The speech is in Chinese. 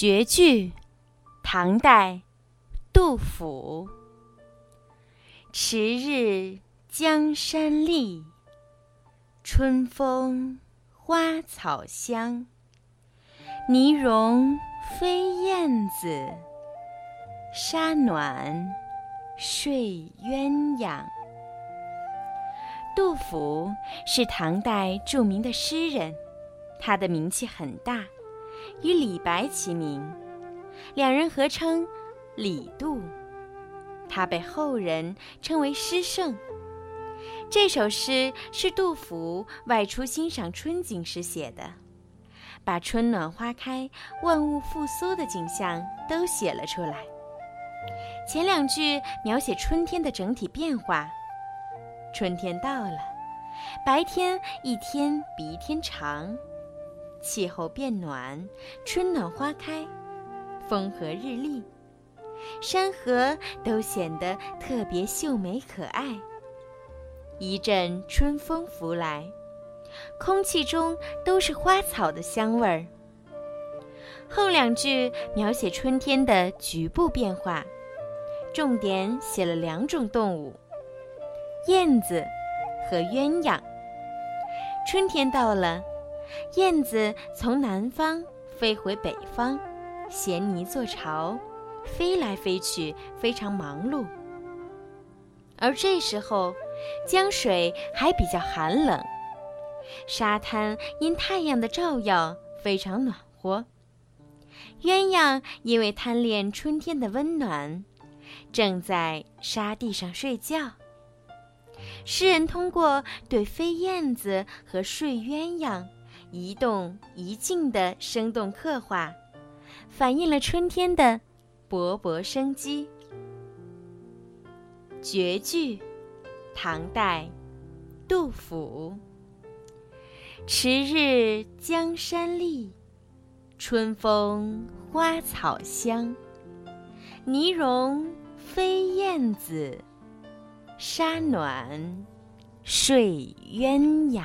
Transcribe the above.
绝句，唐代，杜甫。迟日江山丽，春风花草香。泥融飞燕子，沙暖睡鸳鸯。杜甫是唐代著名的诗人，他的名气很大。与李白齐名，两人合称“李杜”。他被后人称为诗圣。这首诗是杜甫外出欣赏春景时写的，把春暖花开、万物复苏的景象都写了出来。前两句描写春天的整体变化：春天到了，白天一天比一天长。气候变暖，春暖花开，风和日丽，山河都显得特别秀美可爱。一阵春风拂来，空气中都是花草的香味儿。后两句描写春天的局部变化，重点写了两种动物：燕子和鸳鸯。春天到了。燕子从南方飞回北方，衔泥做巢，飞来飞去，非常忙碌。而这时候，江水还比较寒冷，沙滩因太阳的照耀非常暖和。鸳鸯因为贪恋春天的温暖，正在沙地上睡觉。诗人通过对飞燕子和睡鸳鸯。一动一静的生动刻画，反映了春天的勃勃生机。绝句，唐代，杜甫。迟日江山丽，春风花草香。泥融飞燕子，沙暖睡鸳鸯。